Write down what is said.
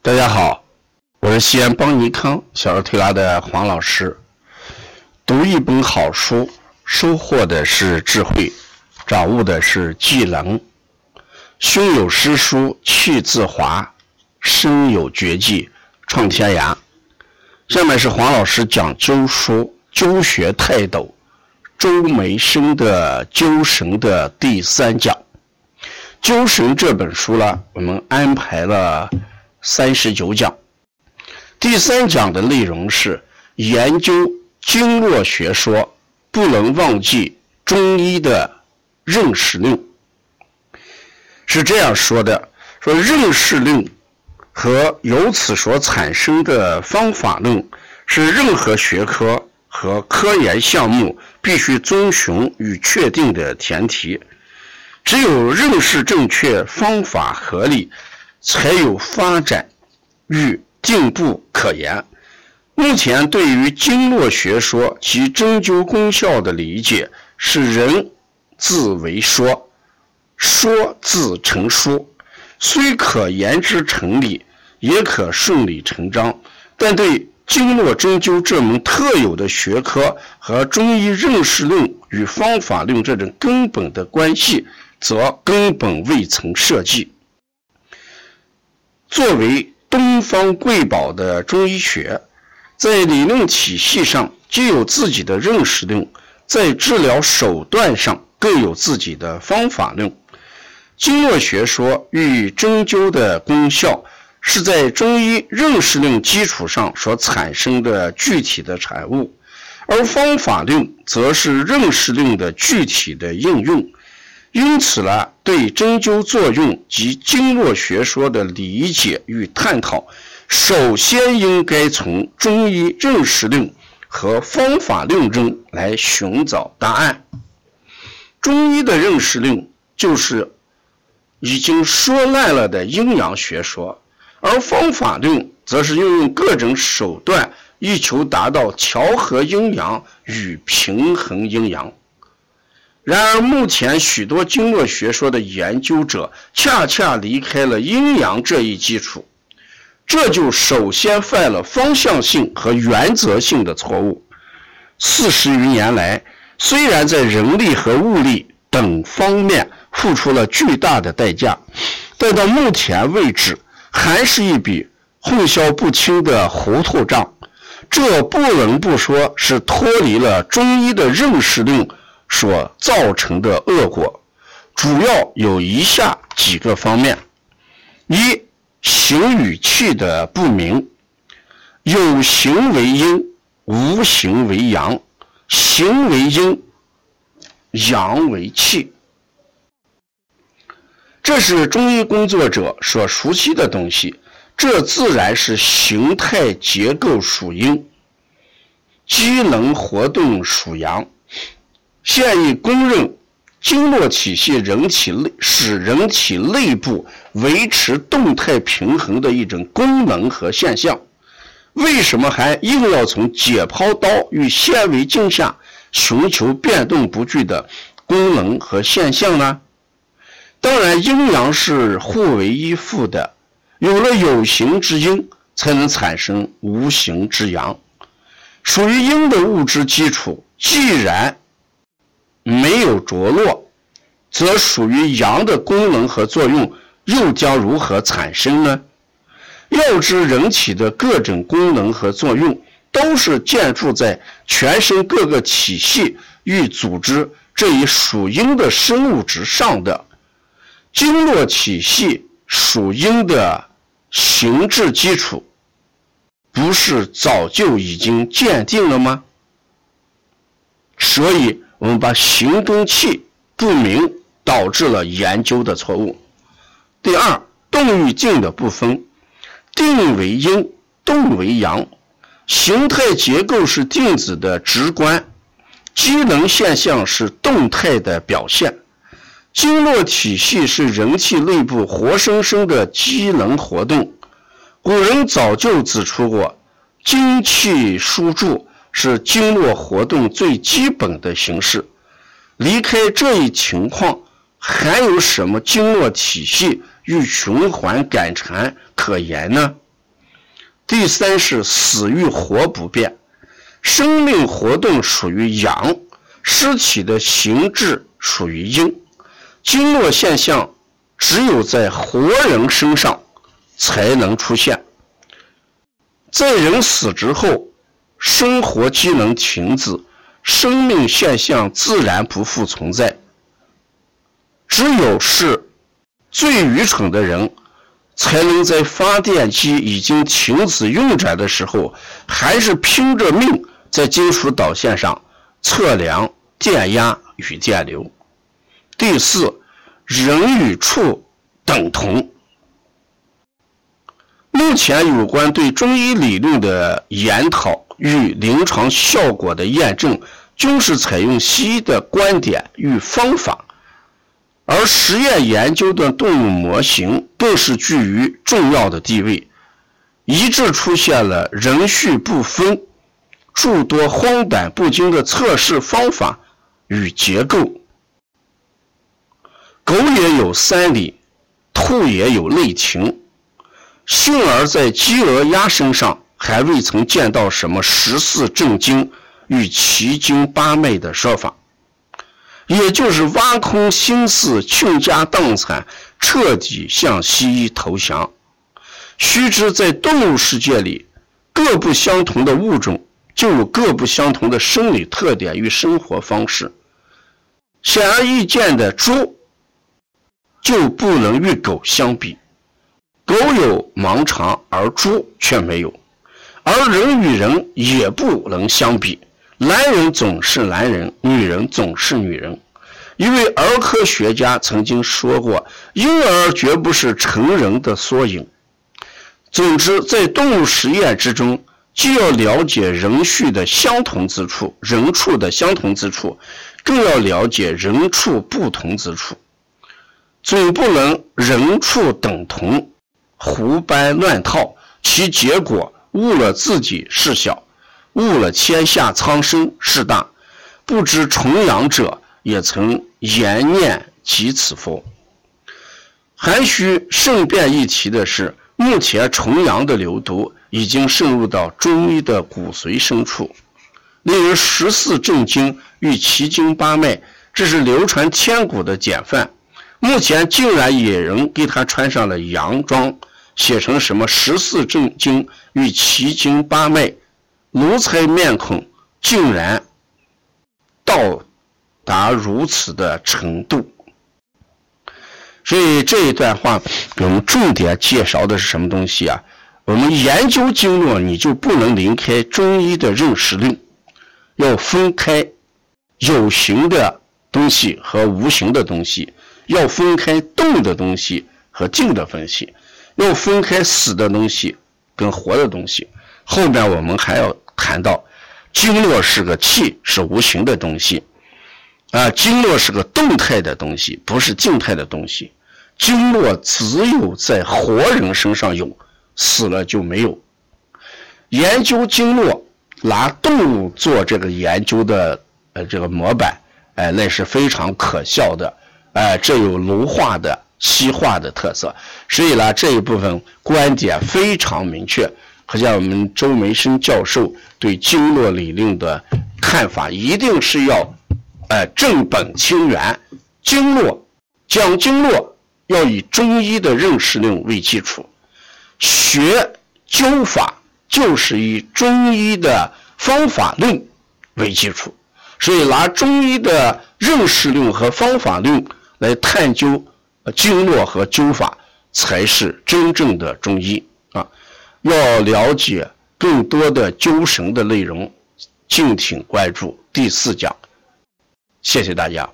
大家好，我是西安邦尼康小儿推拿的黄老师。读一本好书，收获的是智慧，掌握的是技能。胸有诗书气自华，身有绝技创天涯。下面是黄老师讲灸书灸学泰斗周梅生的灸神的第三讲。灸神这本书呢，我们安排了三十九讲。第三讲的内容是研究经络学说，不能忘记中医的认识论。是这样说的：说认识论和由此所产生的方法论，是任何学科和科研项目必须遵循与确定的前提。只有认识正确，方法合理，才有发展与进步可言。目前对于经络学说及针灸功效的理解，是人自为说，说自成书，虽可言之成理，也可顺理成章，但对经络针灸这门特有的学科和中医认识论与方法论这种根本的关系。则根本未曾设计。作为东方瑰宝的中医学，在理论体系上既有自己的认识论，在治疗手段上更有自己的方法论。经络学说与针灸的功效，是在中医认识论基础上所产生的具体的产物，而方法论则是认识论的具体的应用。因此呢，对针灸作用及经络学说的理解与探讨，首先应该从中医认识论和方法论中来寻找答案。中医的认识论就是已经说烂了的阴阳学说，而方法论则是运用各种手段，以求达到调和阴阳与平衡阴阳。然而，目前许多经络学说的研究者恰恰离开了阴阳这一基础，这就首先犯了方向性和原则性的错误。四十余年来，虽然在人力和物力等方面付出了巨大的代价，但到目前为止，还是一笔混淆不清的糊涂账。这不能不说是脱离了中医的认识论。所造成的恶果，主要有以下几个方面：一、形与气的不明，有形为阴，无形为阳，形为阴，阳为气。这是中医工作者所熟悉的东西，这自然是形态结构属阴，机能活动属阳。现已公认，经络体系人体内使人体内部维持动态平衡的一种功能和现象。为什么还硬要从解剖刀与显微镜下寻求变动不具的功能和现象呢？当然，阴阳是互为依附的，有了有形之阴，才能产生无形之阳。属于阴的物质基础，既然没有着落，则属于阳的功能和作用又将如何产生呢？要知人体的各种功能和作用都是建筑在全身各个体系与组织这一属阴的生物之上的。经络体系属阴的形制基础，不是早就已经鉴定了吗？所以。我们把形跟气不明导致了研究的错误。第二，动与静的不分，定为阴，动为阳，形态结构是定子的直观，机能现象是动态的表现。经络体系是人体内部活生生的机能活动。古人早就指出过，精气输注。是经络活动最基本的形式。离开这一情况，还有什么经络体系与循环感禅可言呢？第三是死与活不变，生命活动属于阳，尸体的形质属于阴。经络现象只有在活人身上才能出现，在人死之后，生活机能停止，生命现象自然不复存在。只有是最愚蠢的人，才能在发电机已经停止运转的时候，还是拼着命在金属导线上测量电压与电流。第四，人与畜等同。目前有关对中医理论的研讨与临床效果的验证，均是采用西医的观点与方法。而实验研究的动物模型更是居于重要的地位，一致出现了人畜不分、诸多荒诞不经的测试方法与结构。狗也有三里，兔也有内情，幸而在鸡、鹅、鸭身上还未曾见到什么十四正经与奇经八脉的说法。也就是挖空心思倾家荡产，彻底向西医投降。须知，在动物世界里，各不相同的物种就有各不相同的生理特点与生活方式。显而易见的，猪就不能与狗相比。狗有盲肠，而猪却没有；而人与人也不能相比。男人总是男人，女人总是女人。一位儿科学家曾经说过：“婴儿绝不是成人的缩影。”总之，在动物实验之中，既要了解人畜的相同之处，人畜的相同之处，更要了解人畜不同之处。总不能人畜等同，胡掰乱套，其结果误了自己事小。误了天下苍生事大，不知重阳者也曾言念及此否？还需顺便一提的是，目前重阳的流毒已经渗入到中医的骨髓深处，例如十四正经与奇经八脉，这是流传千古的典范。目前竟然有人给他穿上了洋装，写成什么十四正经与奇经八脉。奴才面孔竟然到达如此的程度，所以这一段话我们重点介绍的是什么东西啊？我们研究经络，你就不能离开中医的认识论，要分开有形的东西和无形的东西，要分开动的东西和静的东西，要分开死的东西跟活的东西。后面我们还要谈到，经络是个气，是无形的东西，啊，经络是个动态的东西，不是静态的东西。经络只有在活人身上有，死了就没有。研究经络，拿动物做这个研究的，呃，这个模板，哎，那是非常可笑的，哎，这有奴化的、西化的特色。所以呢，这一部分观点非常明确。可见我们周梅生教授对经络理论的看法，一定是要，呃，正本清源。经络讲经络要以中医的认识论为基础，学灸法就是以中医的方法论为基础。所以拿中医的认识论和方法论来探究经络和灸法，才是真正的中医啊。要了解更多的灸神的内容，敬请关注第四讲。谢谢大家。